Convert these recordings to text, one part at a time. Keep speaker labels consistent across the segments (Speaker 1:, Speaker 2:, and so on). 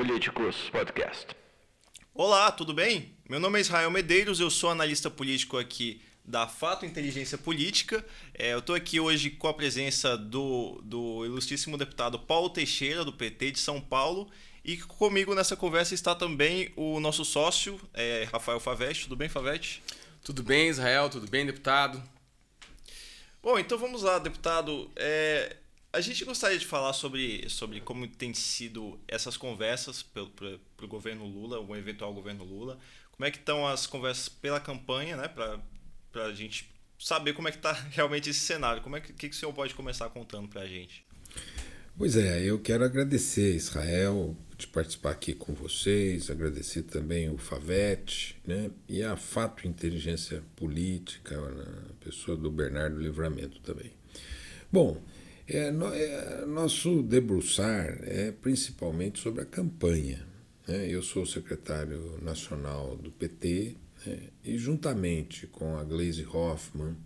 Speaker 1: Políticos Podcast.
Speaker 2: Olá, tudo bem? Meu nome é Israel Medeiros, eu sou analista político aqui da Fato Inteligência Política. É, eu estou aqui hoje com a presença do, do ilustríssimo deputado Paulo Teixeira, do PT de São Paulo. E comigo nessa conversa está também o nosso sócio, é, Rafael Favete. Tudo bem, Favete?
Speaker 3: Tudo bem, Israel? Tudo bem, deputado?
Speaker 2: Bom, então vamos lá, deputado. É, a gente gostaria de falar sobre, sobre como tem sido essas conversas para o governo Lula, o eventual governo Lula. Como é que estão as conversas pela campanha, né? Para a gente saber como é que está realmente esse cenário. Como é que, que, que o senhor pode começar contando para a gente?
Speaker 4: Pois é, eu quero agradecer Israel de participar aqui com vocês, agradecer também o Favete né, e a Fato Inteligência Política, a pessoa do Bernardo Livramento também. Bom, é, no, é, nosso debruçar é principalmente sobre a campanha. Né? Eu sou secretário nacional do PT né, e, juntamente com a Gleisi Hoffmann,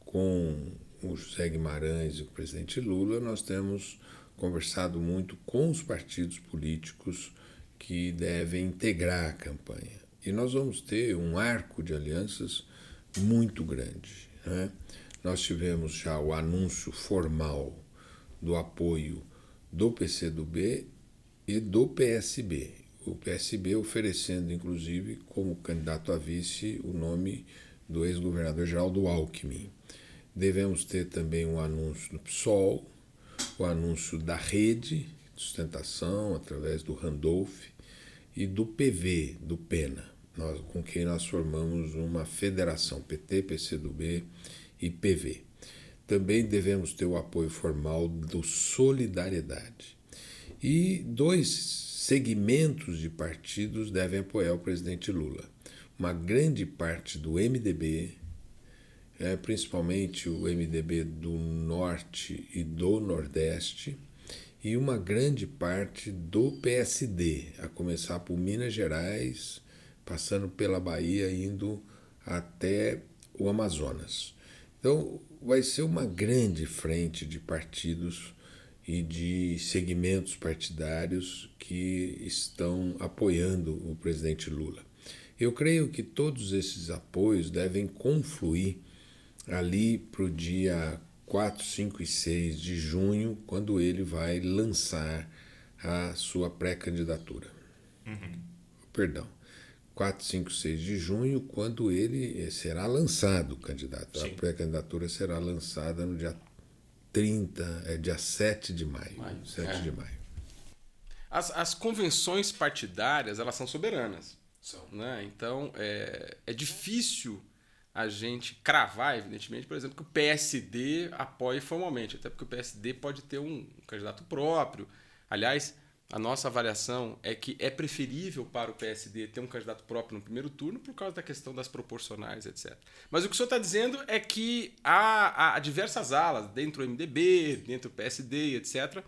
Speaker 4: com o José Guimarães e o presidente Lula, nós temos conversado muito com os partidos políticos que devem integrar a campanha. E nós vamos ter um arco de alianças muito grande. Né? Nós tivemos já o anúncio formal do apoio do PCdoB e do PSB. O PSB oferecendo, inclusive, como candidato a vice, o nome do ex-governador Geraldo Alckmin. Devemos ter também um anúncio do PSOL, o anúncio da rede de sustentação através do Randolph e do PV, do PENA, nós, com quem nós formamos uma federação PT, PCdoB e PV. Também devemos ter o apoio formal do Solidariedade. E dois segmentos de partidos devem apoiar o presidente Lula. Uma grande parte do MDB, é, principalmente o MDB do Norte e do Nordeste, e uma grande parte do PSD, a começar por Minas Gerais, passando pela Bahia, indo até o Amazonas. Então, vai ser uma grande frente de partidos e de segmentos partidários que estão apoiando o presidente Lula. Eu creio que todos esses apoios devem confluir ali para o dia 4, 5 e 6 de junho, quando ele vai lançar a sua pré-candidatura. Uhum. Perdão. 4, 5, 6 de junho, quando ele será lançado candidato. Sim. A pré-candidatura será lançada no dia 30, é dia 7 de maio. maio. 7 é. de maio.
Speaker 3: As, as convenções partidárias, elas são soberanas. São. Né? Então, é, é difícil a gente cravar, evidentemente, por exemplo, que o PSD apoie formalmente, até porque o PSD pode ter um candidato próprio. Aliás, a nossa avaliação é que é preferível para o PSD ter um candidato próprio no primeiro turno por causa da questão das proporcionais, etc. Mas o que o senhor está dizendo é que há, há, diversas alas, dentro do MDB, dentro do PSD, etc.,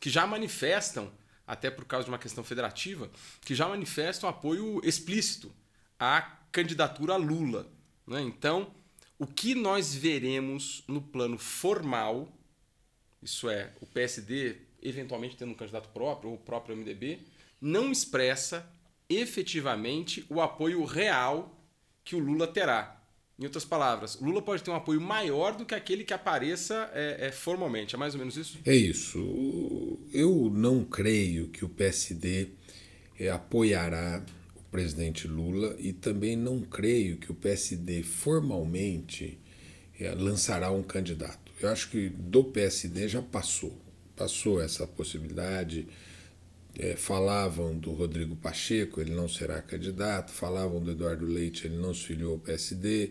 Speaker 3: que já manifestam, até por causa de uma questão federativa, que já manifestam apoio explícito à candidatura Lula. Né? Então, o que nós veremos no plano formal, isso é, o PSD eventualmente tendo um candidato próprio ou o próprio MDB, não expressa efetivamente o apoio real que o Lula terá. Em outras palavras, Lula pode ter um apoio maior do que aquele que apareça é, é, formalmente. É mais ou menos isso?
Speaker 4: É isso. Eu não creio que o PSD é, apoiará presidente Lula e também não creio que o PSD formalmente é, lançará um candidato. Eu acho que do PSD já passou, passou essa possibilidade. É, falavam do Rodrigo Pacheco, ele não será candidato, falavam do Eduardo Leite, ele não se filiou ao PSD.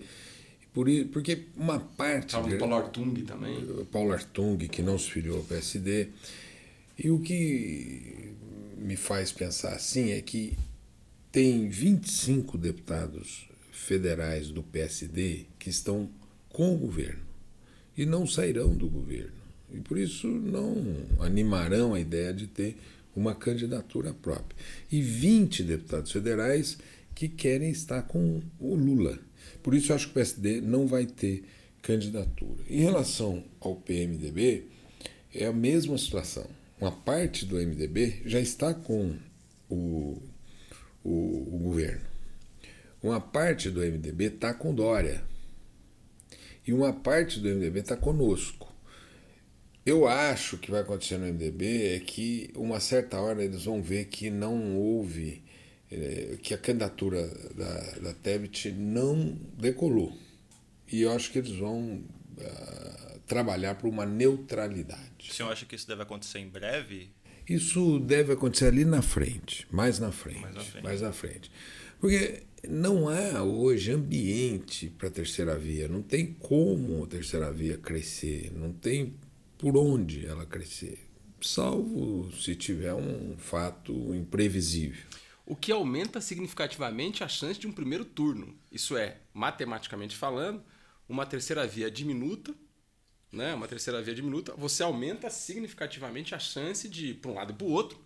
Speaker 4: Por, porque uma parte.
Speaker 3: Falavam do Paulo Artung também.
Speaker 4: Paulo Artung, que não se filiou ao PSD. E o que me faz pensar assim é que tem 25 deputados federais do PSD que estão com o governo e não sairão do governo. E por isso não animarão a ideia de ter uma candidatura própria. E 20 deputados federais que querem estar com o Lula. Por isso eu acho que o PSD não vai ter candidatura. Em relação ao PMDB, é a mesma situação. Uma parte do MDB já está com o, o, o governo. Uma parte do MDB está com Dória e uma parte do MDB está conosco. Eu acho que vai acontecer no MDB é que uma certa hora eles vão ver que não houve, é, que a candidatura da, da Tebet não decolou. E eu acho que eles vão uh, trabalhar por uma neutralidade.
Speaker 2: O senhor acha que isso deve acontecer em breve?
Speaker 4: Isso deve acontecer ali na frente, mais na frente. Mais na frente. Mais na frente. Porque não há hoje ambiente para a terceira via, não tem como a terceira via crescer, não tem por onde ela crescer, salvo se tiver um fato imprevisível.
Speaker 3: O que aumenta significativamente a chance de um primeiro turno. Isso é, matematicamente falando, uma terceira via diminuta, né? uma terceira via diminuta, você aumenta significativamente a chance de, para um lado e para o outro,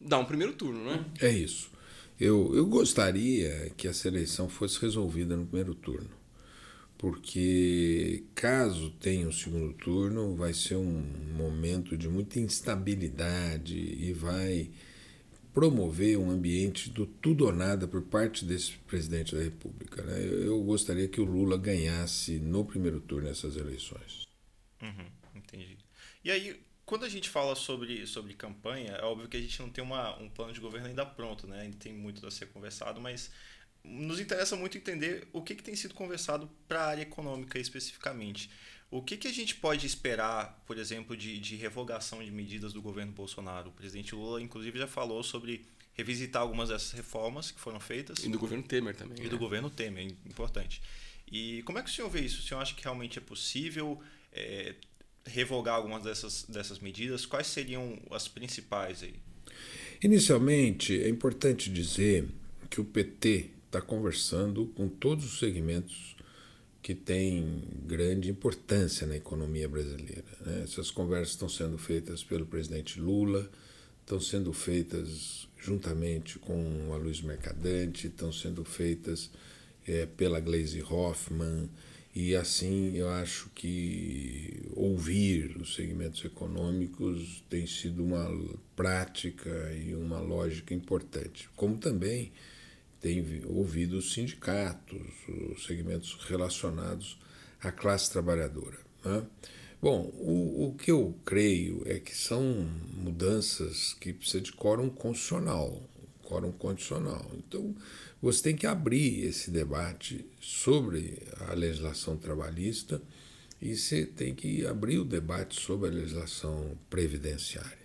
Speaker 3: dar um primeiro turno. Né?
Speaker 4: É isso. Eu, eu gostaria que essa eleição fosse resolvida no primeiro turno porque caso tenha um segundo turno, vai ser um momento de muita instabilidade e vai promover um ambiente do tudo ou nada por parte desse presidente da República. Né? Eu gostaria que o Lula ganhasse no primeiro turno essas eleições.
Speaker 2: Uhum, entendi. E aí, quando a gente fala sobre, sobre campanha, é óbvio que a gente não tem uma, um plano de governo ainda pronto, né? ainda tem muito a ser conversado, mas nos interessa muito entender o que, que tem sido conversado para a área econômica especificamente. O que, que a gente pode esperar, por exemplo, de, de revogação de medidas do governo Bolsonaro? O presidente Lula, inclusive, já falou sobre revisitar algumas dessas reformas que foram feitas.
Speaker 3: E do governo Temer também.
Speaker 2: E né? do governo Temer, importante. E como é que o senhor vê isso? O senhor acha que realmente é possível é, revogar algumas dessas, dessas medidas? Quais seriam as principais aí?
Speaker 4: Inicialmente, é importante dizer que o PT está conversando com todos os segmentos que têm grande importância na economia brasileira. Né? Essas conversas estão sendo feitas pelo presidente Lula, estão sendo feitas juntamente com a Luiz Mercadante, estão sendo feitas é, pela Glaze Hoffman, e assim eu acho que ouvir os segmentos econômicos tem sido uma prática e uma lógica importante, como também tem ouvido os sindicatos, os segmentos relacionados à classe trabalhadora. Né? Bom, o, o que eu creio é que são mudanças que precisam de quórum constitucional, quórum condicional. Então, você tem que abrir esse debate sobre a legislação trabalhista e você tem que abrir o debate sobre a legislação previdenciária.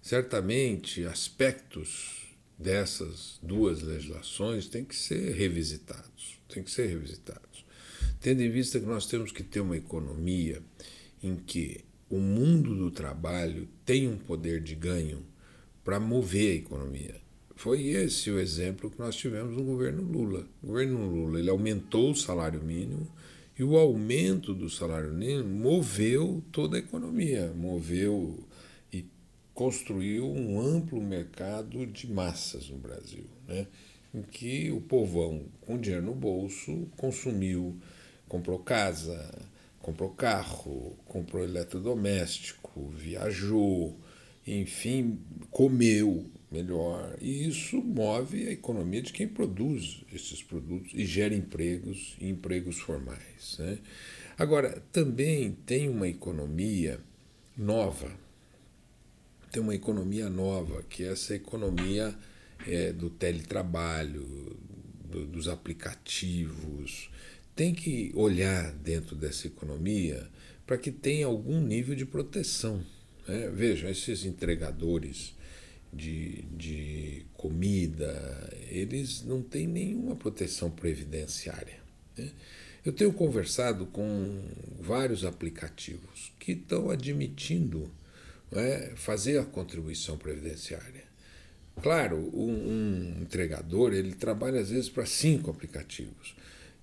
Speaker 4: Certamente, aspectos dessas duas legislações têm que ser revisitados, têm que ser revisitados. Tendo em vista que nós temos que ter uma economia em que o mundo do trabalho tem um poder de ganho para mover a economia. Foi esse o exemplo que nós tivemos no governo Lula. O governo Lula ele aumentou o salário mínimo e o aumento do salário mínimo moveu toda a economia, moveu construiu um amplo mercado de massas no Brasil, né? em que o povão, com dinheiro no bolso, consumiu, comprou casa, comprou carro, comprou eletrodoméstico, viajou, enfim, comeu melhor. E isso move a economia de quem produz esses produtos e gera empregos e empregos formais. Né? Agora, também tem uma economia nova tem uma economia nova, que é essa economia é, do teletrabalho, do, dos aplicativos. Tem que olhar dentro dessa economia para que tenha algum nível de proteção. Né? Vejam, esses entregadores de, de comida, eles não têm nenhuma proteção previdenciária. Né? Eu tenho conversado com vários aplicativos que estão admitindo é, fazer a contribuição previdenciária. Claro, um, um entregador ele trabalha às vezes para cinco aplicativos.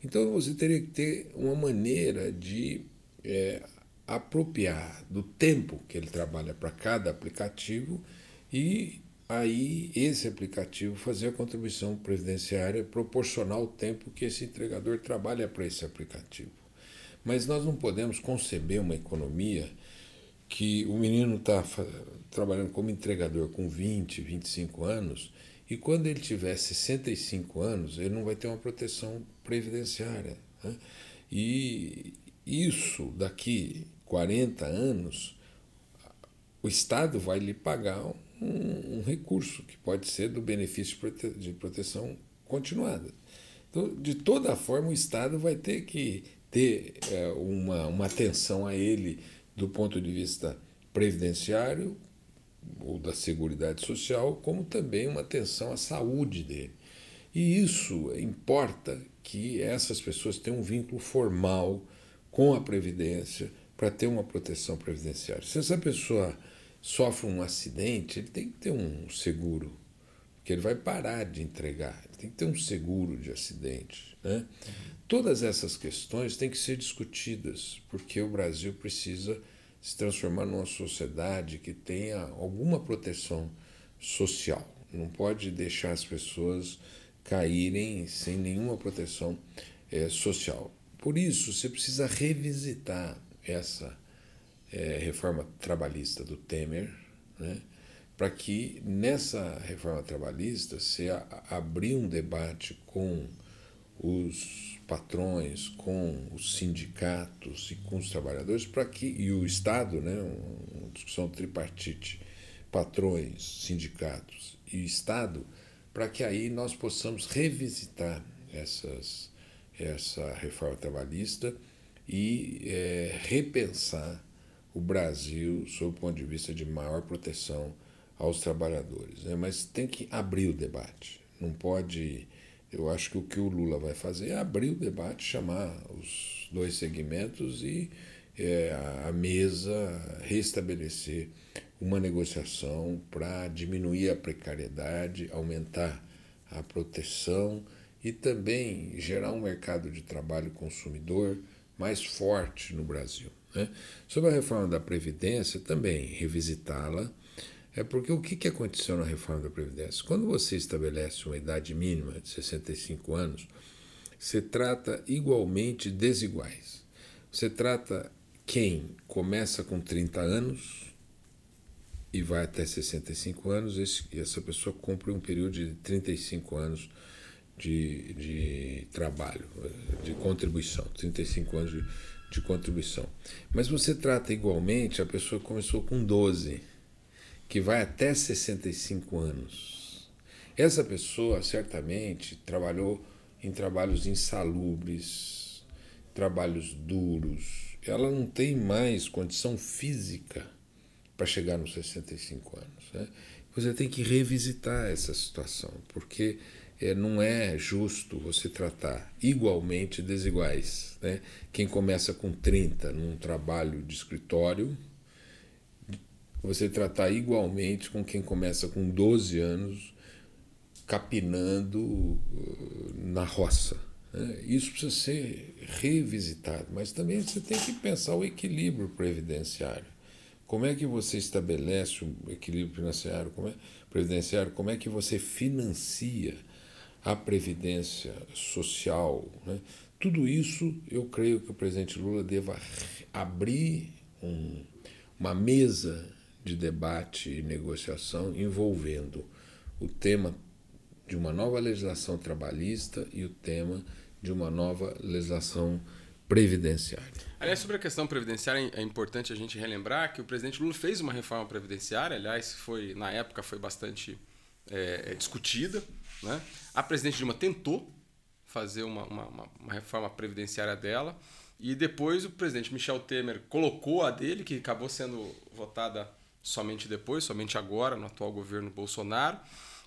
Speaker 4: Então você teria que ter uma maneira de é, apropriar do tempo que ele trabalha para cada aplicativo e aí esse aplicativo fazer a contribuição previdenciária proporcional ao tempo que esse entregador trabalha para esse aplicativo. Mas nós não podemos conceber uma economia que o menino está trabalhando como entregador com 20, 25 anos e quando ele tiver 65 anos, ele não vai ter uma proteção previdenciária. Né? E isso daqui 40 anos, o Estado vai lhe pagar um, um recurso que pode ser do benefício de proteção continuada. Então, de toda forma, o Estado vai ter que ter é, uma, uma atenção a ele do ponto de vista previdenciário ou da Seguridade Social, como também uma atenção à saúde dele. E isso importa que essas pessoas tenham um vínculo formal com a Previdência para ter uma proteção previdenciária. Se essa pessoa sofre um acidente, ele tem que ter um seguro, porque ele vai parar de entregar, ele tem que ter um seguro de acidente. Né? Todas essas questões têm que ser discutidas, porque o Brasil precisa se transformar numa sociedade que tenha alguma proteção social. Não pode deixar as pessoas caírem sem nenhuma proteção é, social. Por isso, você precisa revisitar essa é, reforma trabalhista do Temer, né, para que nessa reforma trabalhista você abrir um debate com os patrões, com os sindicatos e com os trabalhadores para que e o Estado, né, uma discussão tripartite, patrões, sindicatos e Estado, para que aí nós possamos revisitar essas essa reforma trabalhista e é, repensar o Brasil sob o ponto de vista de maior proteção aos trabalhadores. Né? Mas tem que abrir o debate. Não pode. Eu acho que o que o Lula vai fazer é abrir o debate, chamar os dois segmentos e é, a mesa restabelecer uma negociação para diminuir a precariedade, aumentar a proteção e também gerar um mercado de trabalho consumidor mais forte no Brasil. Né? Sobre a reforma da Previdência, também revisitá-la, é porque o que aconteceu na reforma da Previdência? Quando você estabelece uma idade mínima de 65 anos, você trata igualmente desiguais. Você trata quem começa com 30 anos e vai até 65 anos, e essa pessoa cumpre um período de 35 anos de, de trabalho, de contribuição, 35 anos de, de contribuição. Mas você trata igualmente a pessoa que começou com 12, que vai até 65 anos. Essa pessoa certamente trabalhou em trabalhos insalubres, trabalhos duros. Ela não tem mais condição física para chegar nos 65 anos. Né? Você tem que revisitar essa situação, porque é, não é justo você tratar igualmente desiguais. Né? Quem começa com 30 num trabalho de escritório, você tratar igualmente com quem começa com 12 anos capinando uh, na roça. Né? Isso precisa ser revisitado, mas também você tem que pensar o equilíbrio previdenciário. Como é que você estabelece o equilíbrio financiário, como é, previdenciário? Como é que você financia a previdência social, né? tudo isso eu creio que o presidente Lula deva abrir um, uma mesa de debate e negociação envolvendo o tema de uma nova legislação trabalhista e o tema de uma nova legislação previdenciária.
Speaker 3: Aliás, sobre a questão previdenciária, é importante a gente relembrar que o presidente Lula fez uma reforma previdenciária, aliás, foi na época foi bastante é, discutida, né? A presidente Dilma tentou fazer uma, uma, uma, reforma previdenciária dela e depois o presidente Michel Temer colocou a dele, que acabou sendo votada somente depois, somente agora, no atual governo Bolsonaro.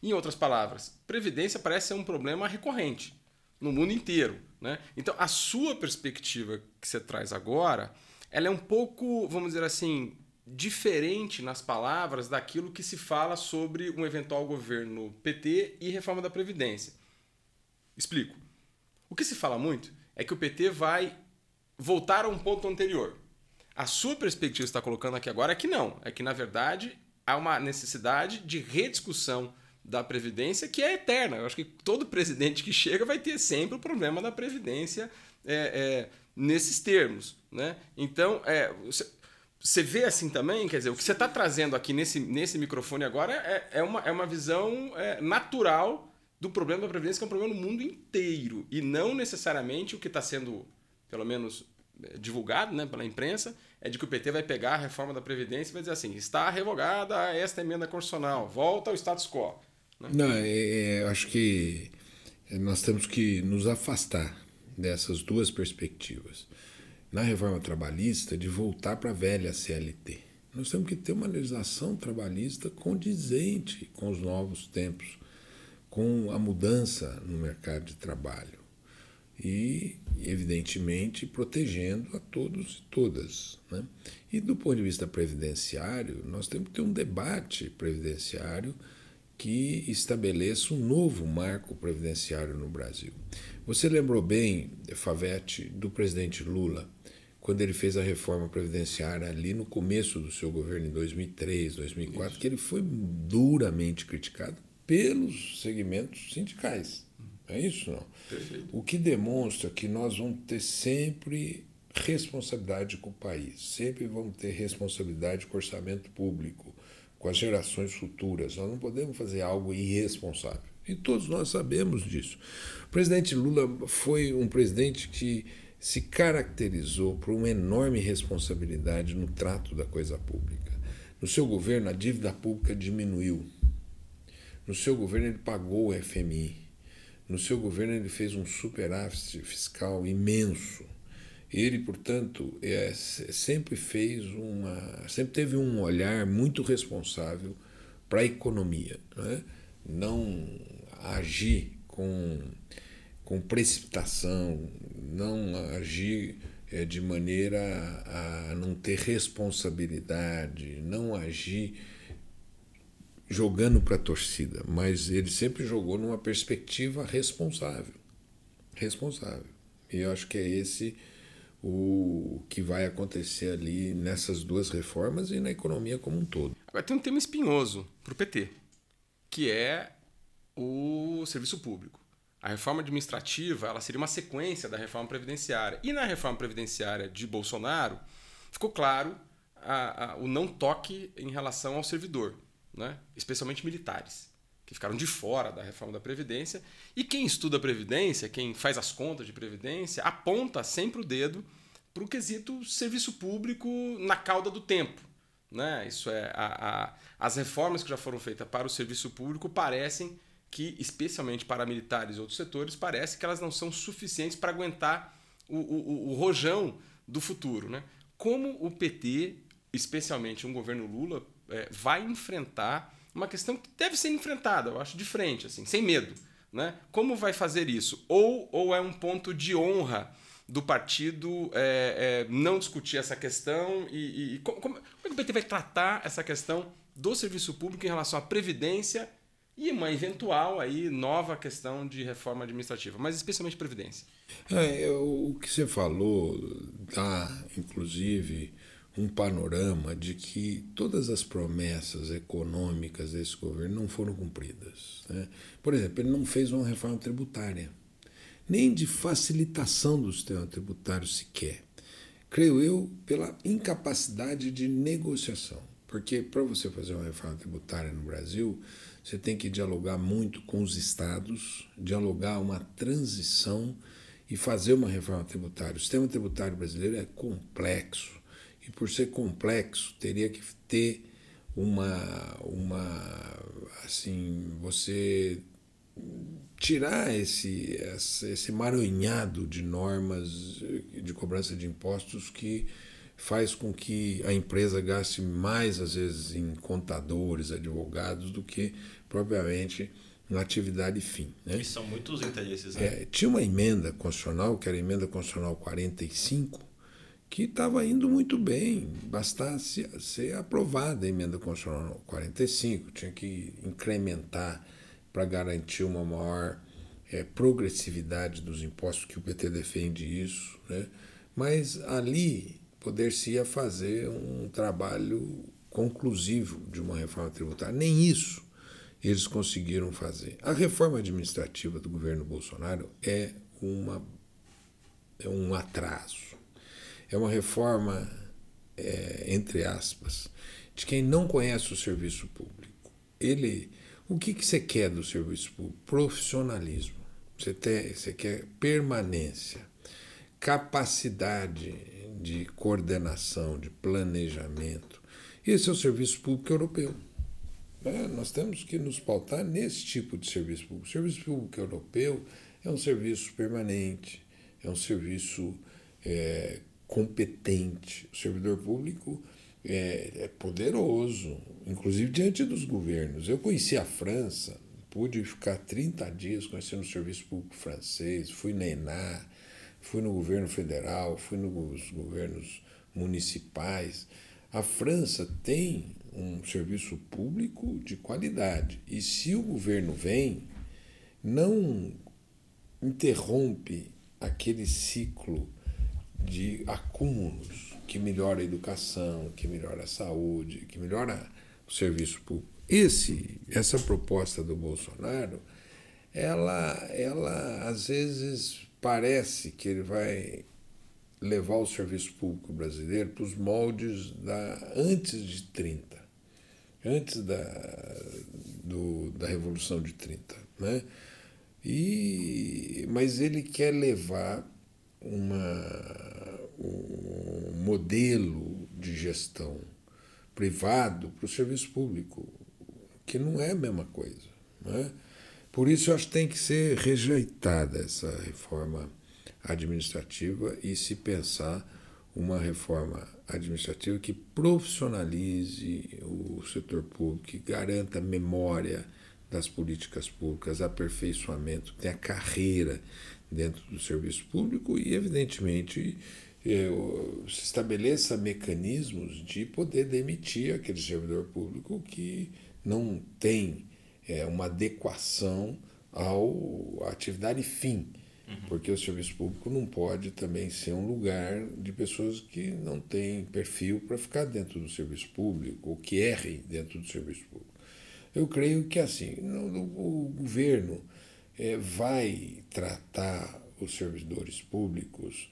Speaker 3: Em outras palavras, previdência parece ser um problema recorrente no mundo inteiro. Né? Então, a sua perspectiva que você traz agora, ela é um pouco, vamos dizer assim, diferente nas palavras daquilo que se fala sobre um eventual governo PT e reforma da Previdência. Explico. O que se fala muito é que o PT vai voltar a um ponto anterior. A sua perspectiva está colocando aqui agora é que não, é que na verdade há uma necessidade de rediscussão da Previdência que é eterna. Eu acho que todo presidente que chega vai ter sempre o problema da Previdência é, é, nesses termos. Né? Então, é, você vê assim também, quer dizer, o que você está trazendo aqui nesse, nesse microfone agora é, é, uma, é uma visão é, natural do problema da Previdência, que é um problema no mundo inteiro. E não necessariamente o que está sendo, pelo menos, divulgado né, pela imprensa, é de que o PT vai pegar a reforma da Previdência e vai dizer assim: está revogada esta emenda constitucional, volta ao status quo.
Speaker 4: Né? Não, é, é, acho que nós temos que nos afastar dessas duas perspectivas. Na reforma trabalhista, de voltar para a velha CLT. Nós temos que ter uma legislação trabalhista condizente com os novos tempos, com a mudança no mercado de trabalho e, evidentemente, protegendo a todos e todas. Né? E do ponto de vista previdenciário, nós temos que ter um debate previdenciário que estabeleça um novo marco previdenciário no Brasil. Você lembrou bem, Favete, do presidente Lula, quando ele fez a reforma previdenciária ali no começo do seu governo, em 2003, 2004, Isso. que ele foi duramente criticado pelos segmentos sindicais. É isso, não? Perfeito. O que demonstra que nós vamos ter sempre responsabilidade com o país, sempre vamos ter responsabilidade com o orçamento público, com as gerações futuras. Nós não podemos fazer algo irresponsável. E todos nós sabemos disso. O presidente Lula foi um presidente que se caracterizou por uma enorme responsabilidade no trato da coisa pública. No seu governo, a dívida pública diminuiu. No seu governo, ele pagou o FMI. No seu governo, ele fez um superávit fiscal imenso. Ele, portanto, é, sempre fez uma, sempre teve um olhar muito responsável para a economia, não, é? não agir com, com precipitação, não agir é, de maneira a não ter responsabilidade, não agir jogando para a torcida, mas ele sempre jogou numa perspectiva responsável. Responsável. E eu acho que é esse o que vai acontecer ali nessas duas reformas e na economia como um todo.
Speaker 3: Agora tem um tema espinhoso para o PT, que é o serviço público. A reforma administrativa ela seria uma sequência da reforma previdenciária. E na reforma previdenciária de Bolsonaro, ficou claro a, a, o não toque em relação ao servidor, né? especialmente militares que ficaram de fora da reforma da Previdência. E quem estuda a Previdência, quem faz as contas de Previdência, aponta sempre o dedo para o quesito serviço público na cauda do tempo. Né? Isso é, a, a, as reformas que já foram feitas para o serviço público parecem que, especialmente para militares e outros setores, parece que elas não são suficientes para aguentar o, o, o rojão do futuro. Né? Como o PT, especialmente um governo Lula, é, vai enfrentar uma questão que deve ser enfrentada, eu acho, de frente, assim, sem medo. Né? Como vai fazer isso? Ou, ou é um ponto de honra do partido é, é, não discutir essa questão e, e como, como, é que o PT vai tratar essa questão do serviço público em relação à previdência e uma eventual aí nova questão de reforma administrativa, mas especialmente previdência.
Speaker 4: É, o que você falou dá, inclusive, um panorama de que todas as promessas econômicas desse governo não foram cumpridas. Né? Por exemplo, ele não fez uma reforma tributária, nem de facilitação do sistema tributário sequer. Creio eu, pela incapacidade de negociação. Porque para você fazer uma reforma tributária no Brasil, você tem que dialogar muito com os estados, dialogar uma transição e fazer uma reforma tributária. O sistema tributário brasileiro é complexo e por ser complexo teria que ter uma uma assim você tirar esse esse maranhado de normas de cobrança de impostos que faz com que a empresa gaste mais às vezes em contadores, advogados do que propriamente na atividade fim. Né?
Speaker 2: E são muitos interesses. Né?
Speaker 4: É, tinha uma emenda constitucional, que era a emenda constitucional 45, que estava indo muito bem, bastasse ser aprovada a emenda constitucional 45, tinha que incrementar para garantir uma maior é, progressividade dos impostos, que o PT defende isso, né? mas ali poder-se-ia fazer um trabalho conclusivo de uma reforma tributária. Nem isso eles conseguiram fazer. A reforma administrativa do governo Bolsonaro é, uma, é um atraso é uma reforma é, entre aspas, de quem não conhece o serviço público. Ele, o que, que você quer do serviço público? Profissionalismo. Você, tem, você quer permanência, capacidade de coordenação, de planejamento. Esse é o serviço público europeu. É, nós temos que nos pautar nesse tipo de serviço público. O serviço público europeu é um serviço permanente, é um serviço é, competente. O servidor público é, é, poderoso, inclusive diante dos governos. Eu conheci a França, pude ficar 30 dias conhecendo o serviço público francês, fui na ENA, fui no governo federal, fui nos governos municipais. A França tem um serviço público de qualidade. E se o governo vem, não interrompe aquele ciclo de acúmulos que melhora a educação, que melhora a saúde, que melhora o serviço público. Esse, essa proposta do Bolsonaro, ela, ela às vezes parece que ele vai levar o serviço público brasileiro para os moldes da antes de 30, antes da, do, da Revolução de 30. Né? E, mas ele quer levar uma, um modelo de gestão privado para o serviço público, que não é a mesma coisa. Né? Por isso, eu acho que tem que ser rejeitada essa reforma administrativa e se pensar uma reforma administrativa que profissionalize o setor público, que garanta memória das políticas públicas, aperfeiçoamento, tenha carreira dentro do serviço público e, evidentemente, se estabeleça mecanismos de poder demitir aquele servidor público que não tem é, uma adequação ao, à atividade fim Uhum. Porque o serviço público não pode também ser um lugar de pessoas que não têm perfil para ficar dentro do serviço público ou que errem dentro do serviço público. Eu creio que assim, o governo é, vai tratar os servidores públicos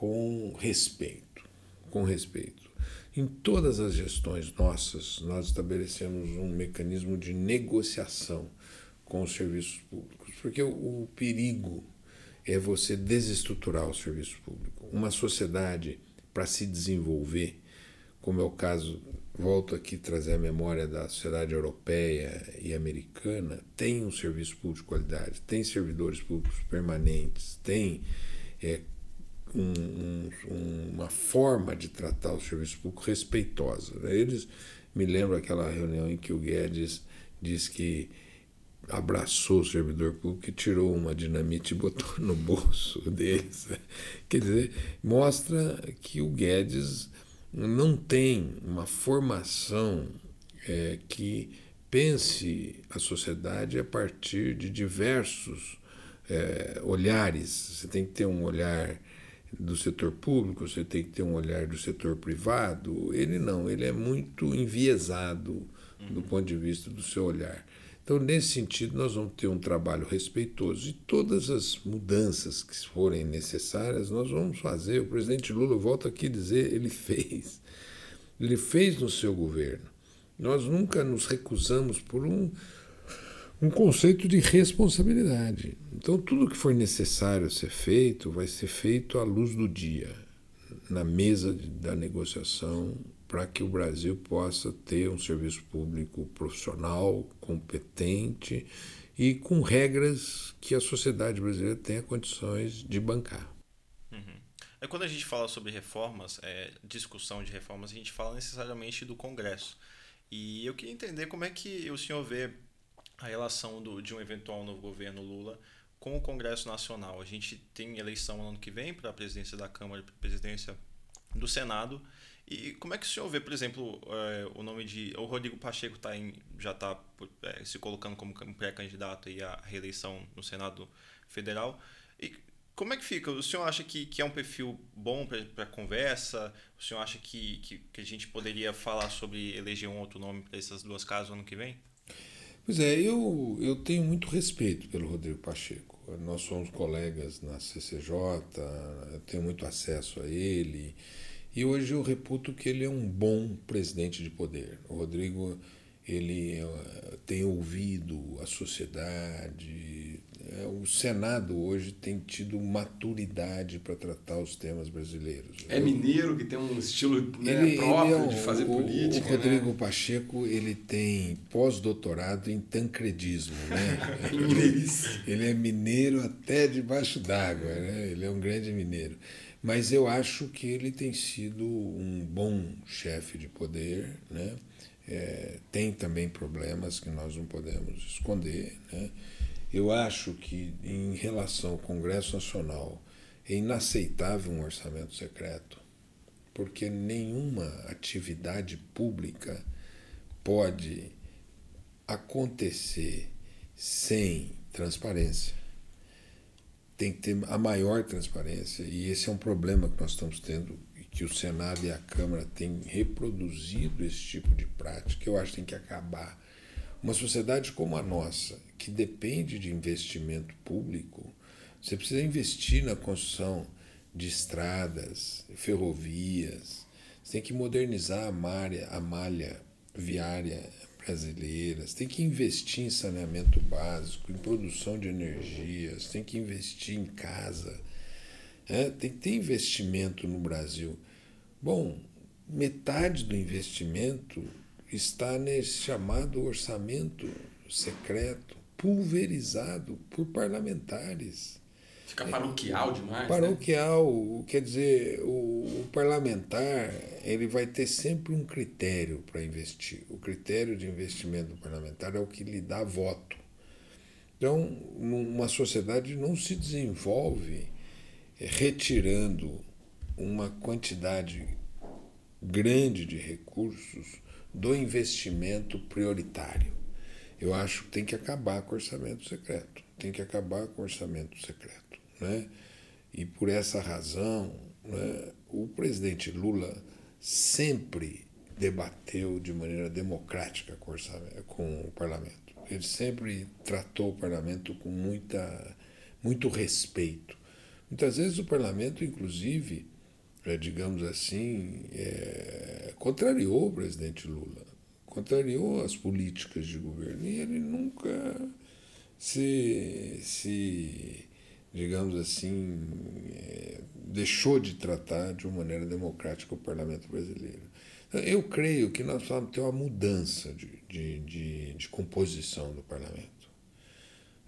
Speaker 4: com respeito, com respeito. Em todas as gestões nossas, nós estabelecemos um mecanismo de negociação com os serviços públicos, porque o, o perigo é você desestruturar o serviço público. Uma sociedade, para se desenvolver, como é o caso, volto aqui trazer a memória da sociedade europeia e americana, tem um serviço público de qualidade, tem servidores públicos permanentes, tem é, um, um, uma forma de tratar o serviço público respeitosa. Eles me lembram aquela reunião em que o Guedes diz que abraçou o servidor público e tirou uma dinamite e botou no bolso deles. Quer dizer, mostra que o Guedes não tem uma formação é, que pense a sociedade a partir de diversos é, olhares. Você tem que ter um olhar do setor público, você tem que ter um olhar do setor privado. Ele não, ele é muito enviesado do ponto de vista do seu olhar. Então, nesse sentido, nós vamos ter um trabalho respeitoso e todas as mudanças que forem necessárias nós vamos fazer. O presidente Lula, volta aqui a dizer, ele fez. Ele fez no seu governo. Nós nunca nos recusamos por um, um conceito de responsabilidade. Então, tudo que for necessário ser feito vai ser feito à luz do dia, na mesa da negociação para que o Brasil possa ter um serviço público profissional, competente e com regras que a sociedade brasileira tenha condições de bancar.
Speaker 2: Uhum. Quando a gente fala sobre reformas, é, discussão de reformas, a gente fala necessariamente do Congresso. E eu queria entender como é que o senhor vê a relação do, de um eventual novo governo Lula com o Congresso Nacional. A gente tem eleição no ano que vem para a presidência da Câmara e presidência do Senado. E como é que o senhor vê, por exemplo, é, o nome de. O Rodrigo Pacheco tá em, já está é, se colocando como pré-candidato à reeleição no Senado Federal. E como é que fica? O senhor acha que, que é um perfil bom para conversa? O senhor acha que, que, que, a gente poderia falar sobre eleger um outro nome para essas duas casas no ano que vem?
Speaker 4: Pois é, eu, eu tenho muito respeito pelo Rodrigo Pacheco. Nós somos colegas na CCJ, eu tenho muito acesso a ele E hoje eu reputo que ele é um bom presidente de poder. O Rodrigo ele eh, tem ouvido a sociedade. É, o Senado hoje tem tido maturidade para tratar os temas brasileiros.
Speaker 3: É mineiro que tem um estilo né, ele, próprio ele é um, de fazer
Speaker 4: o,
Speaker 3: política.
Speaker 4: O Rodrigo né? Pacheco ele tem pós-doutorado em tancredismo. Né? ele é mineiro até debaixo d'água. Né? Ele é um grande mineiro. Mas eu acho que ele tem sido um bom chefe de poder. Né? É, tem também problemas que nós não podemos esconder. Né? Eu acho que, em relação ao Congresso Nacional, é inaceitável um orçamento secreto, porque nenhuma atividade pública pode acontecer sem transparência. Tem que ter a maior transparência, e esse é um problema que nós estamos tendo que o Senado e a Câmara têm reproduzido esse tipo de prática, eu acho que tem que acabar. Uma sociedade como a nossa, que depende de investimento público, você precisa investir na construção de estradas, ferrovias, você tem que modernizar a malha, a malha viária brasileira, você tem que investir em saneamento básico, em produção de energia, você tem que investir em casa é, tem que ter investimento no Brasil. Bom, metade do investimento está nesse chamado orçamento secreto, pulverizado por parlamentares.
Speaker 3: Fica paroquial demais. Né?
Speaker 4: Paroquial, né? quer dizer, o, o, parlamentar ele vai ter sempre um critério para investir. O critério de investimento do parlamentar é o que lhe dá voto. Então, uma sociedade não se desenvolve retirando uma quantidade grande de recursos do investimento prioritário. Eu acho que tem que acabar com o orçamento secreto. Tem que acabar com o orçamento secreto. Né? E por essa razão, né, o presidente Lula sempre debateu de maneira democrática com, com o parlamento. Ele sempre tratou o parlamento com muita, muito respeito. Muitas vezes o parlamento, inclusive, é, digamos assim, é, contrariou o presidente Lula, contrariou as políticas de governo e ele nunca se, se digamos assim, é, deixou de tratar de uma maneira democrática o parlamento brasileiro. Então, eu creio que nós vamos ter uma mudança de, de, de, de composição do parlamento.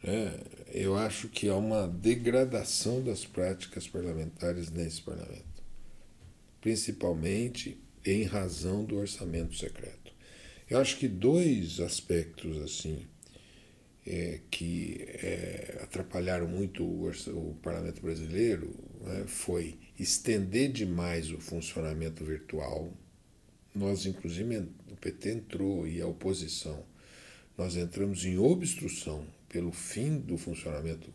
Speaker 4: É, eu acho que há uma degradação das práticas parlamentares nesse parlamento, principalmente em razão do orçamento secreto. Eu acho que dois aspectos assim é, que é, atrapalharam muito o, o parlamento brasileiro né, foi estender demais o funcionamento virtual. Nós, inclusive, o PT entrou e a oposição, nós entramos em obstrução pelo fim do funcionamento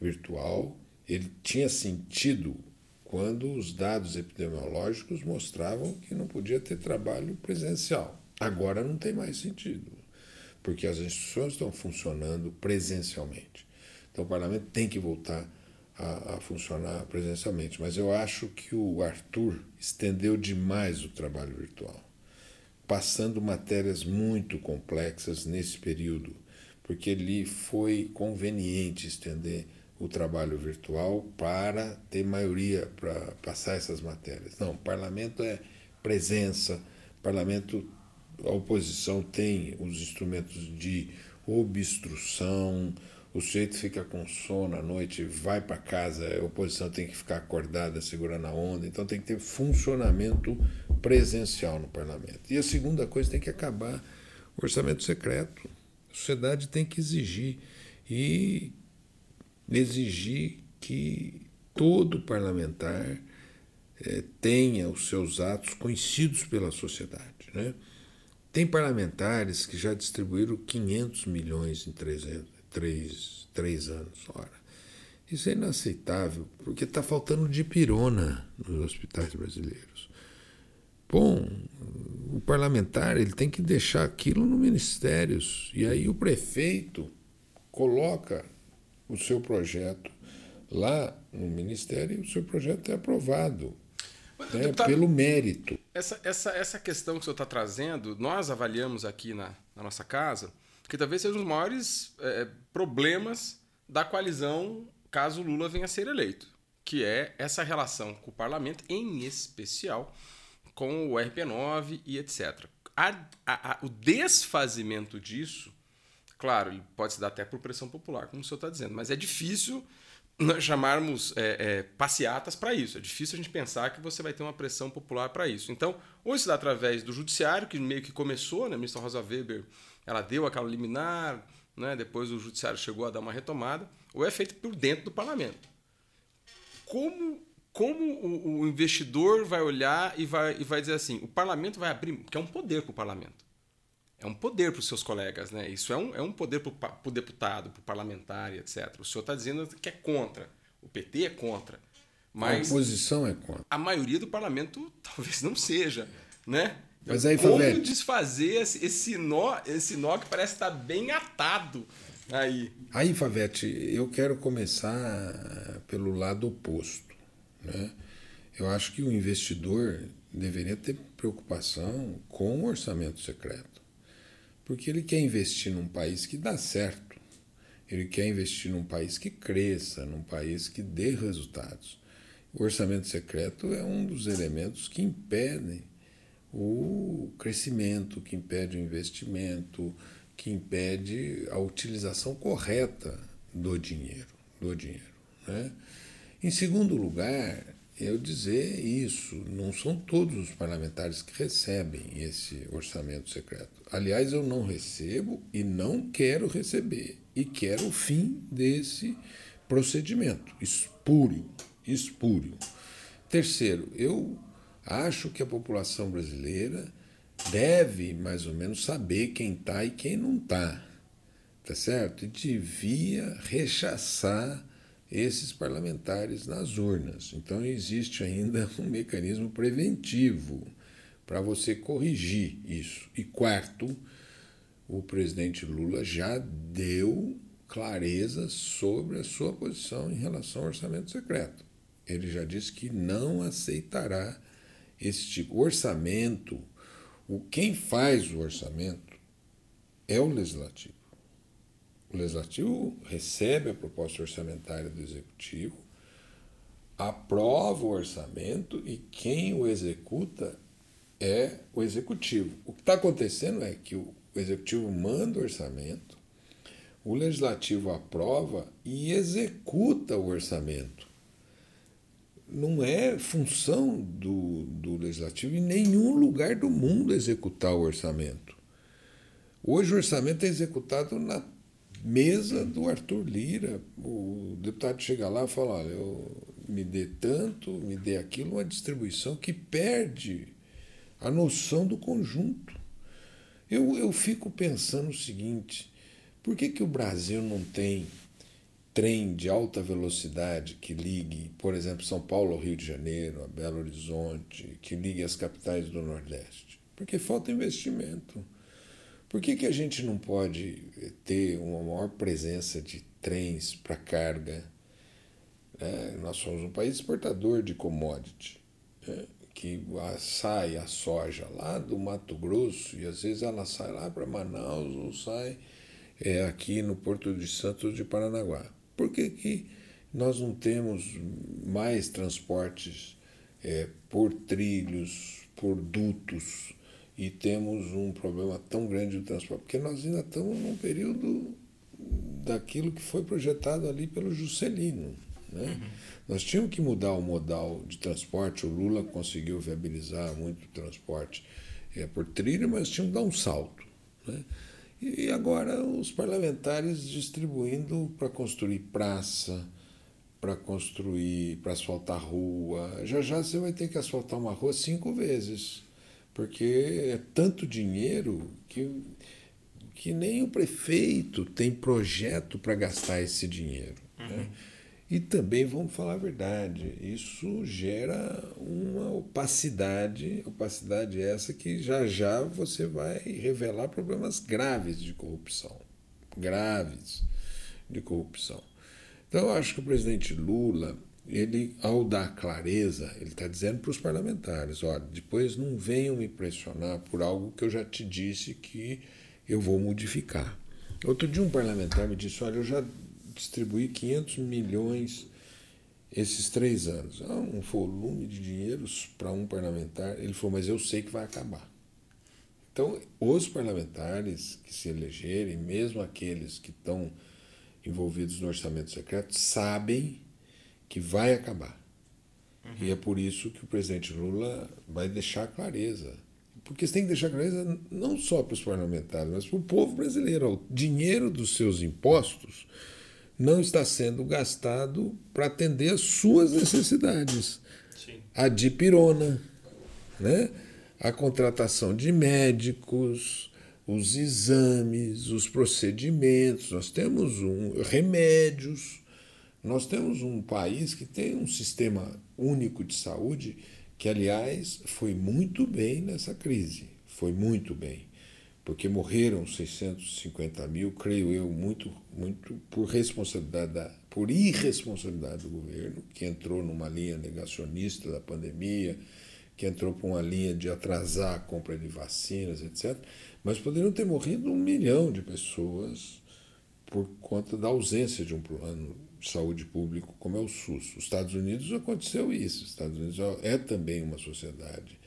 Speaker 4: virtual, ele tinha sentido quando os dados epidemiológicos mostravam que não podia ter trabalho presencial. Agora não tem mais sentido, porque as instituições estão funcionando presencialmente. Então o parlamento tem que voltar a, a, funcionar presencialmente. Mas eu acho que o Arthur estendeu demais o trabalho virtual, passando matérias muito complexas nesse período porque lhe foi conveniente estender o trabalho virtual para ter maioria para passar essas matérias. Não, o parlamento é presença, parlamento, a oposição tem os instrumentos de obstrução, o sujeito fica com sono à noite, vai para casa, a oposição tem que ficar acordada, segurando a onda, então tem que ter funcionamento presencial no parlamento. E a segunda coisa, tem que acabar o orçamento secreto. A sociedade tem que exigir e exigir que todo parlamentar é, tenha os seus atos conhecidos pela sociedade. Né? Tem parlamentares que já distribuíram 500 milhões em três, três, três anos. Ora, isso é inaceitável, porque está faltando dipirona nos hospitais brasileiros. Bom, o parlamentar ele tem que deixar aquilo no ministérios e aí o prefeito coloca o seu projeto lá no ministério e o seu projeto é aprovado. Né? Deputado, pelo mérito.
Speaker 3: Essa, essa, essa questão que o senhor está trazendo, nós avaliamos aqui na, na nossa casa que talvez seja um dos maiores é, problemas da coalizão caso Lula venha a ser eleito, que é essa relação com o parlamento, em especial com o RP9 e etc. A, a, a, o desfazimento disso, claro, ele pode se dar até por pressão popular, como o senhor está dizendo, mas é difícil chamarmos é, é, passeatas para isso. É difícil a gente pensar que você vai ter uma pressão popular para isso. Então, ou isso dá através do judiciário, que meio que começou, né? a ministra Rosa Weber ela deu aquela liminar, né? depois o judiciário chegou a dar uma retomada, ou é feito por dentro do parlamento. Como, como o, o investidor vai olhar e vai, e vai dizer assim, o parlamento vai abrir, que é um poder para o parlamento. É um poder para os seus colegas, né? Isso é um, é um poder para o deputado, para o parlamentar, etc. O senhor está dizendo que é contra. O PT é contra. Mas
Speaker 4: a oposição é contra.
Speaker 3: A maioria do parlamento talvez não seja, né?
Speaker 4: Mas aí,
Speaker 3: Como
Speaker 4: Favete...
Speaker 3: desfazer esse nó, esse nó que parece estar bem atado aí?
Speaker 4: Aí, Favete, eu quero começar pelo lado oposto. Né? Eu acho que o investidor deveria ter preocupação com o orçamento secreto. Porque ele quer investir num país que dá certo. Ele quer investir num país que cresça, num país que dê resultados. O orçamento secreto é um dos elementos que impedem o crescimento, que impede o investimento, que impede a utilização correta do dinheiro, do dinheiro, né? Em segundo lugar, eu dizer isso, não são todos os parlamentares que recebem esse orçamento secreto. Aliás, eu não recebo e não quero receber e quero o fim desse procedimento espúrio, espúrio. Terceiro, eu Acho que a população brasileira deve mais ou menos saber quem está e quem não está, tá certo? E devia rechaçar esses parlamentares nas urnas. Então existe ainda um mecanismo preventivo para você corrigir isso. E quarto, o presidente Lula já deu clareza sobre a sua posição em relação ao orçamento secreto. Ele já disse que não aceitará este orçamento, o quem faz o orçamento é o legislativo. O legislativo recebe a proposta orçamentária do executivo, aprova o orçamento e quem o executa é o executivo. O que está acontecendo é que o executivo manda o orçamento, o legislativo aprova e executa o orçamento não é função do, do legislativo em nenhum lugar do mundo executar o orçamento. Hoje o orçamento é executado na mesa do Arthur Lira. O deputado chega lá e fala: olha, eu me dê tanto, me dê aquilo, uma distribuição que perde a noção do conjunto. Eu, eu fico pensando o seguinte: por que, que o Brasil não tem trem de alta velocidade que ligue, por exemplo, São Paulo ao Rio de Janeiro, a Belo Horizonte, que ligue as capitais do Nordeste? Porque falta investimento. Por que, que a gente não pode ter uma maior presença de trens para carga? É, nós somos um país exportador de commodity, é, que sai a soja lá do Mato Grosso e às vezes ela sai lá para Manaus ou sai é, aqui no Porto de Santos de Paranaguá. Por que, que nós não temos mais transportes é, por trilhos, por dutos, e temos um problema tão grande do transporte? Porque nós ainda estamos num período daquilo que foi projetado ali pelo Juscelino. Né? Nós tínhamos que mudar o modal de transporte, o Lula conseguiu viabilizar muito transporte é, por trilho, mas tínhamos que dar um salto. Né? E agora os parlamentares distribuindo para construir praça, para construir, para asfaltar rua. Já já você vai ter que asfaltar uma rua cinco vezes, porque é tanto dinheiro que, que nem o prefeito tem projeto para gastar esse dinheiro. Né? Uhum. Né? E também, vamos falar a verdade, isso gera uma opacidade, opacidade essa que já já você vai revelar problemas graves de corrupção. Graves de corrupção. Então, eu acho que o presidente Lula ele, ao dar clareza, ele está dizendo para os parlamentares: olha, depois não venham me pressionar por algo que eu já te disse que eu vou modificar. Outro dia, um parlamentar me disse: olha, eu já distribuí 500 milhões esses três anos. É um volume de dinheiros para um parlamentar. Ele falou: mas eu sei que vai acabar. Então, os parlamentares que se elegerem, mesmo aqueles que estão envolvidos no orçamento secreto, sabem que vai acabar. Uhum. E é por isso que o presidente Lula vai deixar clareza. Porque você tem que deixar clareza não só para os parlamentares, mas para o povo brasileiro. O dinheiro dos seus impostos não está sendo gastado para atender as suas necessidades. Sim. A dipirona, né? a contratação de médicos, os exames, os procedimentos, nós temos um, remédios. Nós temos um país que tem um sistema único de saúde que, aliás, foi muito bem nessa crise. Foi muito bem. Porque morreram 650 mil, creio eu, muito, muito por responsabilidade da, por irresponsabilidade do governo, que entrou numa linha negacionista da pandemia, que entrou por uma linha de atrasar a compra de vacinas, etc. Mas poderiam ter morrido um milhão de pessoas por conta da ausência de um plano de saúde público como é o SUS. Os Estados Unidos aconteceu isso. Os Estados Unidos é também uma sociedade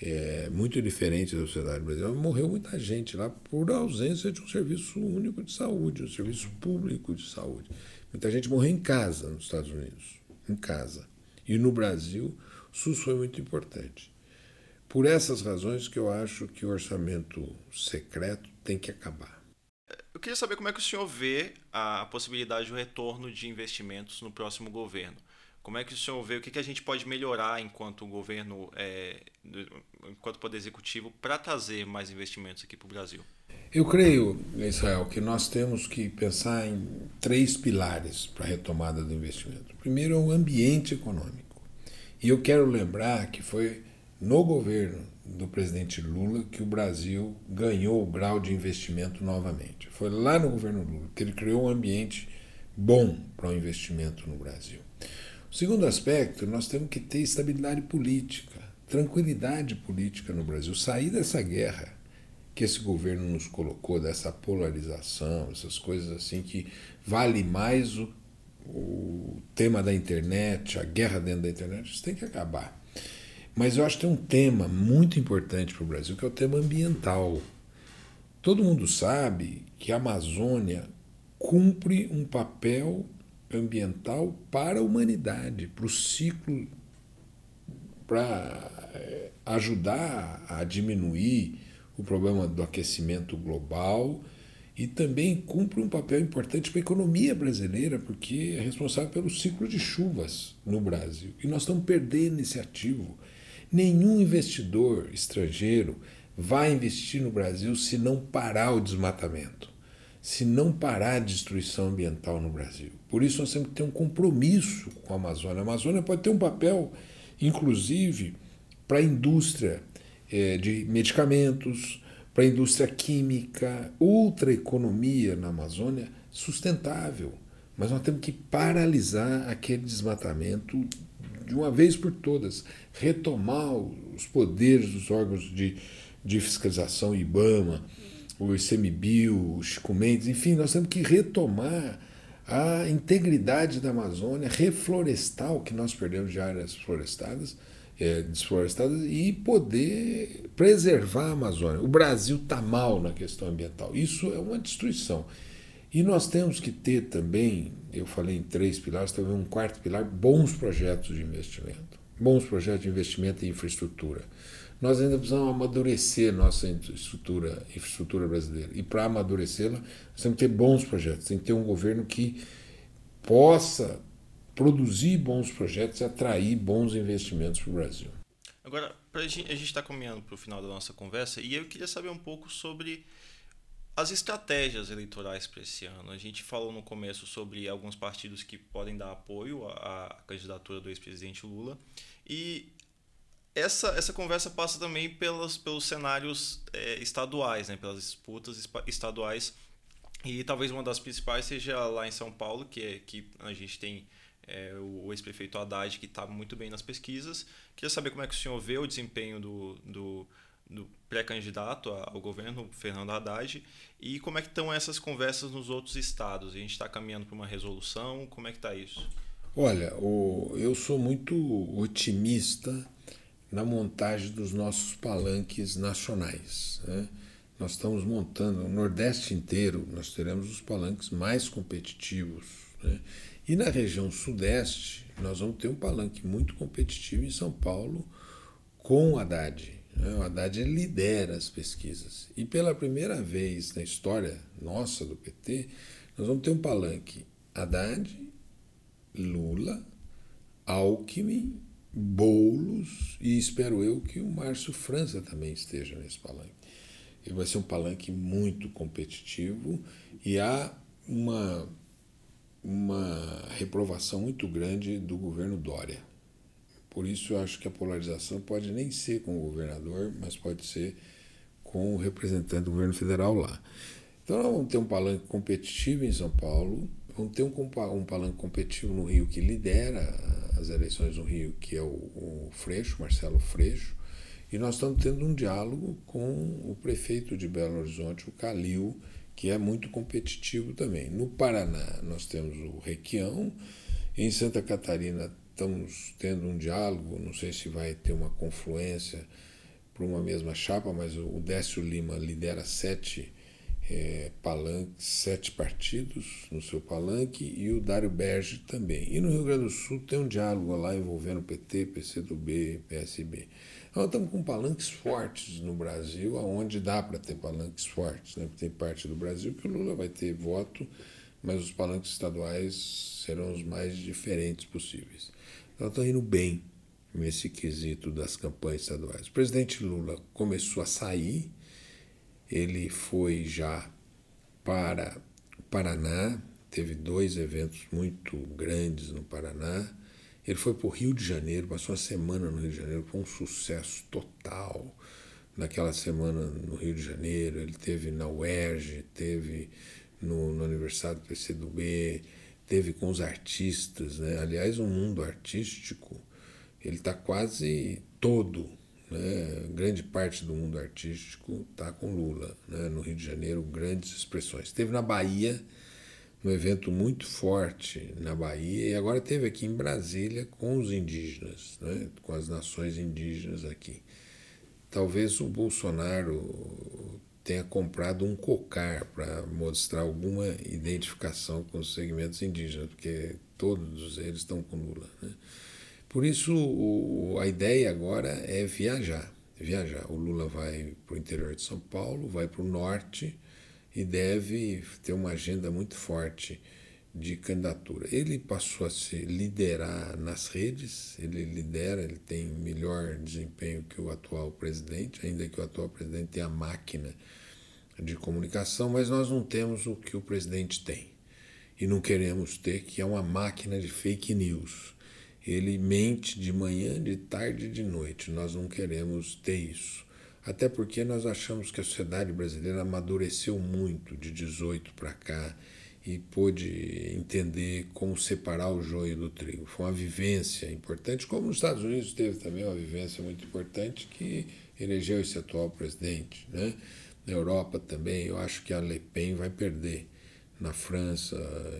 Speaker 4: é, muito diferente da sociedade brasileira. Morreu muita gente lá por ausência de um serviço único de saúde, um serviço público de saúde. Muita gente morreu em casa nos Estados Unidos, em casa. E no Brasil, o SUS foi muito importante. Por essas razões que eu acho que o orçamento secreto tem que acabar.
Speaker 2: Eu queria saber como é que o senhor vê a possibilidade do retorno de investimentos no próximo governo. Como é que o senhor vê o que, a gente pode melhorar enquanto governo, é, enquanto poder executivo, para trazer mais investimentos aqui para o Brasil?
Speaker 4: Eu creio, Israel, que nós temos que pensar em três pilares para a retomada do investimento. O primeiro é o ambiente econômico. E eu quero lembrar que foi no governo do presidente Lula que o Brasil ganhou o grau de investimento novamente. Foi lá no governo Lula que ele criou um ambiente bom para o investimento no Brasil. O segundo aspecto, nós temos que ter estabilidade política, tranquilidade política no Brasil, sair dessa guerra que esse governo nos colocou, dessa polarização, essas coisas assim que vale mais o, o tema da internet, a guerra dentro da internet, isso tem que acabar. Mas eu acho que tem um tema muito importante para o Brasil, que é o tema ambiental. Todo mundo sabe que a Amazônia cumpre um papel ambiental para a humanidade, para o ciclo, para eh, ajudar a diminuir o problema do aquecimento global e também cumpre um papel importante para a economia brasileira, porque é responsável pelo ciclo de chuvas no Brasil. E nós estamos perdendo esse ativo. Nenhum investidor estrangeiro vai investir no Brasil se não parar o desmatamento, se não parar a destruição ambiental no Brasil. Por isso nós temos que ter um compromisso com a Amazônia. A Amazônia pode ter um papel, inclusive, para a indústria é, de medicamentos, para a indústria química, outra economia na Amazônia sustentável. Mas nós temos que paralisar aquele desmatamento de uma vez por todas, retomar os poderes dos órgãos de, de fiscalização, IBAMA, o ICMBio, o Chico Mendes, enfim, nós temos que retomar a integridade da Amazônia, reflorestar o que nós perdemos de áreas florestadas, é, desflorestadas e poder preservar a Amazônia. O Brasil está mal na questão ambiental. Isso é uma destruição. E nós temos que ter também, eu falei em três pilares, também um quarto pilar, bons projetos de investimento. Bons projetos de investimento em infraestrutura. Nós ainda precisamos amadurecer nossa infraestrutura, infraestrutura brasileira. E para amadurecê-la, nós temos que ter bons projetos, tem que ter um governo que possa produzir bons projetos e atrair bons investimentos para o Brasil.
Speaker 2: Agora, a gente está caminhando para o final da nossa conversa e eu queria saber um pouco sobre as estratégias eleitorais para esse ano. A gente falou no começo sobre alguns partidos que podem dar apoio à, à candidatura do ex-presidente Lula. E essa, essa conversa passa também pelos, pelos cenários é, estaduais, né? pelas disputas estaduais. E talvez uma das principais seja lá em São Paulo, que, é, que a gente tem é, o ex-prefeito Haddad, que está muito bem nas pesquisas. Queria saber como é que o senhor vê o desempenho do, do, do pré-candidato ao governo, Fernando Haddad, e como é que estão essas conversas nos outros estados? A gente está caminhando para uma resolução, como é que está isso?
Speaker 4: Olha, o, eu sou muito otimista na montagem dos nossos palanques nacionais. Né? Nós estamos montando o Nordeste inteiro, nós teremos os palanques mais competitivos. Né? E na região Sudeste, nós vamos ter um palanque muito competitivo em São Paulo com o Haddad. Né? O Haddad lidera as pesquisas. E pela primeira vez na história nossa do PT, nós vamos ter um palanque Haddad, Lula, Alckmin, Boulos e espero eu que o Márcio França também esteja nesse palanque. Ele vai ser um palanque muito competitivo e há uma uma reprovação muito grande do governo Dória. Por isso eu acho que a polarização pode nem ser com o governador, mas pode ser com o representante do governo federal lá. Então nós vamos ter um palanque competitivo em São Paulo, vamos ter um, um palanque competitivo no Rio que lidera as eleições no Rio, que é o, o Freixo, Marcelo Freixo, e nós estamos tendo um diálogo com o prefeito de Belo Horizonte, o Calil, que é muito competitivo também. No Paraná, nós temos o Requião, em Santa Catarina, estamos tendo um diálogo, não sei se vai ter uma confluência para uma mesma chapa, mas o Décio Lima lidera sete é, palanques, sete partidos no seu palanque e o Dário Berge também. E no Rio Grande do Sul tem um diálogo lá envolvendo PT, PCdoB, PSB. Nós estamos com palanques fortes no Brasil, aonde dá para ter palanques fortes. Né? Tem parte do Brasil que o Lula vai ter voto, mas os palanques estaduais serão os mais diferentes possíveis. Então estão indo bem nesse quesito das campanhas estaduais. O presidente Lula começou a sair, ele foi já para Paraná, teve dois eventos muito grandes no Paraná, ele foi para o Rio de Janeiro, passou uma semana no Rio de Janeiro, foi um sucesso total. Naquela semana no Rio de Janeiro, ele teve na UERJ, teve no, no aniversário do PCdoB, teve com os artistas. Né? Aliás, o mundo artístico ele está quase todo, né? grande parte do mundo artístico está com Lula. Né? No Rio de Janeiro, grandes expressões. Teve na Bahia um evento muito forte na Bahia e agora teve aqui em Brasília com os indígenas, né? com as nações indígenas aqui. Talvez o Bolsonaro tenha comprado um cocar para mostrar alguma identificação com os segmentos indígenas, porque todos eles estão com Lula. Né? Por isso, o, a ideia agora é viajar. Viajar. O Lula vai para o interior de São Paulo, vai para o norte e deve ter uma agenda muito forte de candidatura. Ele passou a se liderar nas redes, ele lidera, ele tem melhor desempenho que o atual presidente, ainda que o atual presidente tenha a máquina de comunicação, mas nós não temos o que o presidente tem. E não queremos ter, que é uma máquina de fake news. Ele mente de manhã, de tarde e de noite. Nós não queremos ter isso. Até porque nós achamos que a sociedade brasileira amadureceu muito de 18 para cá e pôde entender como separar o joio do trigo. Foi uma vivência importante, como nos Estados Unidos teve também uma vivência muito importante que elegeu esse atual presidente. Né? Na Europa também, eu acho que a Le Pen vai perder na França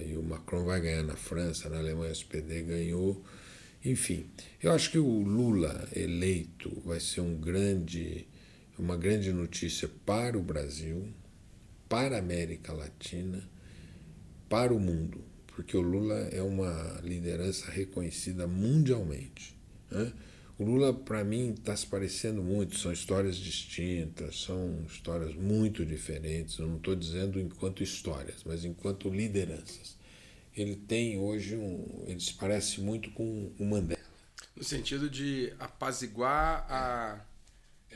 Speaker 4: e o Macron vai ganhar na França, na Alemanha o SPD ganhou. Enfim, eu acho que o Lula eleito vai ser um grande uma grande notícia para o Brasil, para a América Latina, para o mundo, porque o Lula é uma liderança reconhecida mundialmente. Né? O Lula, para mim, está se parecendo muito, são histórias distintas, são histórias muito diferentes. Eu não estou dizendo enquanto histórias, mas enquanto lideranças. Ele tem hoje um. Ele se parece muito com o Mandela.
Speaker 3: No sentido de apaziguar a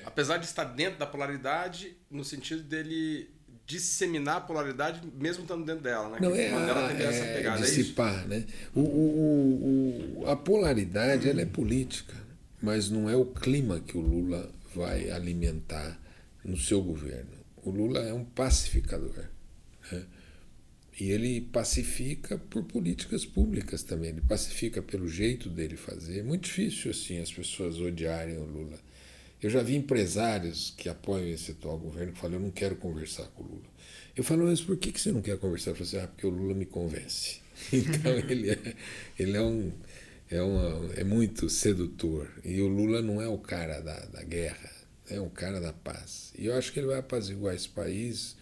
Speaker 3: apesar de estar dentro da polaridade, no sentido dele disseminar a polaridade mesmo estando dentro dela, né?
Speaker 4: Não, é, a, tem essa é pegada, é dissipar, é né? O, o, o, a polaridade, ela é política, mas não é o clima que o Lula vai alimentar no seu governo. O Lula é um pacificador. Né? E ele pacifica por políticas públicas também. Ele pacifica pelo jeito dele fazer. É muito difícil assim as pessoas odiarem o Lula. Eu já vi empresários que apoiam esse atual governo que falam: eu não quero conversar com o Lula. Eu falo, mas por que você não quer conversar? Eu falo assim, ah, porque o Lula me convence. Então ele é, ele é um. É, uma, é muito sedutor. E o Lula não é o cara da, da guerra, é um cara da paz. E eu acho que ele vai apaziguar esse país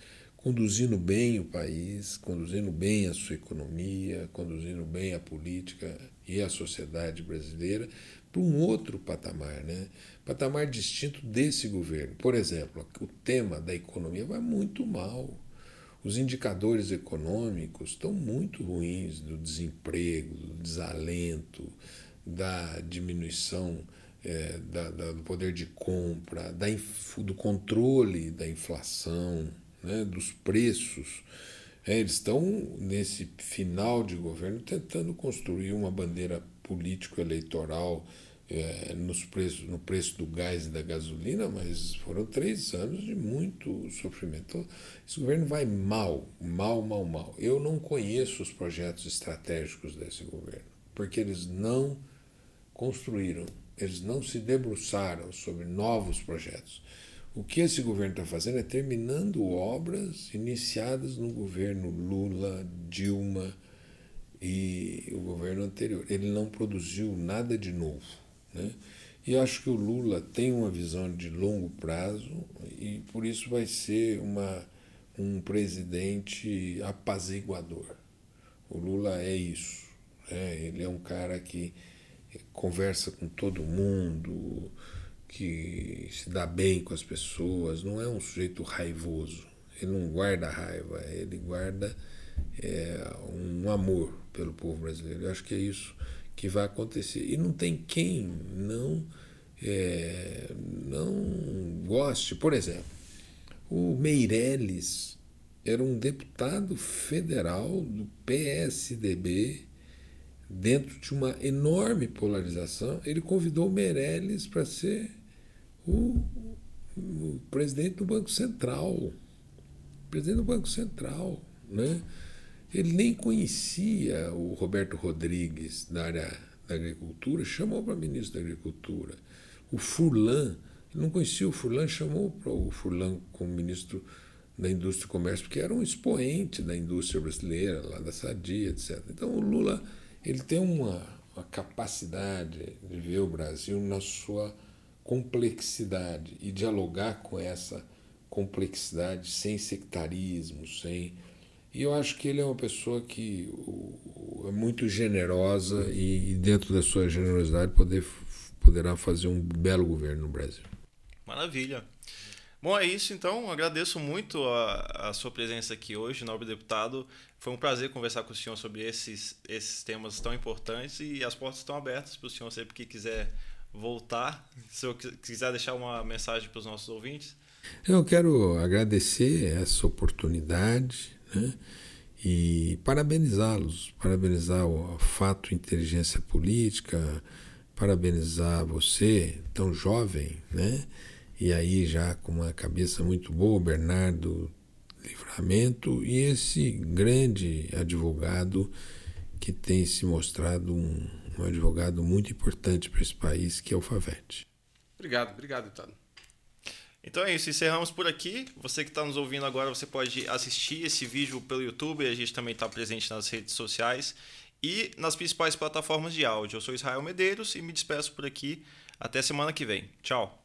Speaker 4: conduzindo bem o país, conduzindo bem a sua economia, conduzindo bem a política e a sociedade brasileira para um outro patamar, né? patamar distinto desse governo. Por exemplo, o tema da economia vai muito mal. Os indicadores econômicos estão muito ruins do desemprego, do desalento, da diminuição é, da, da, do poder de compra, da, do controle da inflação, né, dos preços. É, eles estão, nesse final de governo, tentando construir uma bandeira político-eleitoral é, nos preços, no preço do gás e da gasolina, mas foram três anos de muito sofrimento. Então, esse governo vai mal, mal, mal, mal. Eu não conheço os projetos estratégicos desse governo, porque eles não construíram, eles não se debruçaram sobre novos projetos. O que esse governo está fazendo é terminando obras iniciadas no governo Lula, Dilma e o governo anterior. Ele não produziu nada de novo. Né? E acho que o Lula tem uma visão de longo prazo e por isso vai ser uma, um presidente apaziguador. O Lula é isso. Né? Ele é um cara que conversa com todo mundo, que se dá bem com as pessoas, não é um sujeito raivoso. Ele não guarda raiva, ele guarda é, um amor pelo povo brasileiro. Eu acho que é isso que vai acontecer. E não tem quem não, é, não goste. Por exemplo, o Meirelles era um deputado federal do PSDB, dentro de uma enorme polarização. Ele convidou o Meirelles para ser o, o presidente do Banco Central. Presidente do Banco Central. Né? Ele nem conhecia o Roberto Rodrigues da área da agricultura, chamou para ministro da Agricultura. O Furlan, não conhecia o Furlan, chamou para o Furlan como ministro da Indústria e Comércio, porque era um expoente da indústria brasileira, lá da Sadia, etc. Então o Lula ele tem uma, uma capacidade de ver o Brasil na sua complexidade e dialogar com essa complexidade sem sectarismo, sem e eu acho que ele é uma pessoa que é muito generosa e, dentro da sua generosidade, poder, poderá fazer um belo governo no Brasil.
Speaker 2: Maravilha. Bom, é isso então. Agradeço muito a, a sua presença aqui hoje, nobre deputado. Foi um prazer conversar com o senhor sobre esses, esses temas tão importantes e as portas estão abertas para o senhor sempre que quiser voltar. Se eu quiser deixar uma mensagem para os nossos ouvintes.
Speaker 4: Eu quero agradecer essa oportunidade né? e parabenizá-los, parabenizar o Fato Inteligência Política, parabenizar você, tão jovem, né? e aí já com uma cabeça muito boa, Bernardo Livramento, e esse grande advogado que tem se mostrado um, um advogado muito importante para esse país, que é o Favete.
Speaker 3: Obrigado, obrigado, deputado.
Speaker 2: Então é isso, encerramos por aqui. Você que está nos ouvindo agora, você pode assistir esse vídeo pelo YouTube, a gente também está presente nas redes sociais e nas principais plataformas de áudio. Eu sou Israel Medeiros e me despeço por aqui. Até semana que vem. Tchau.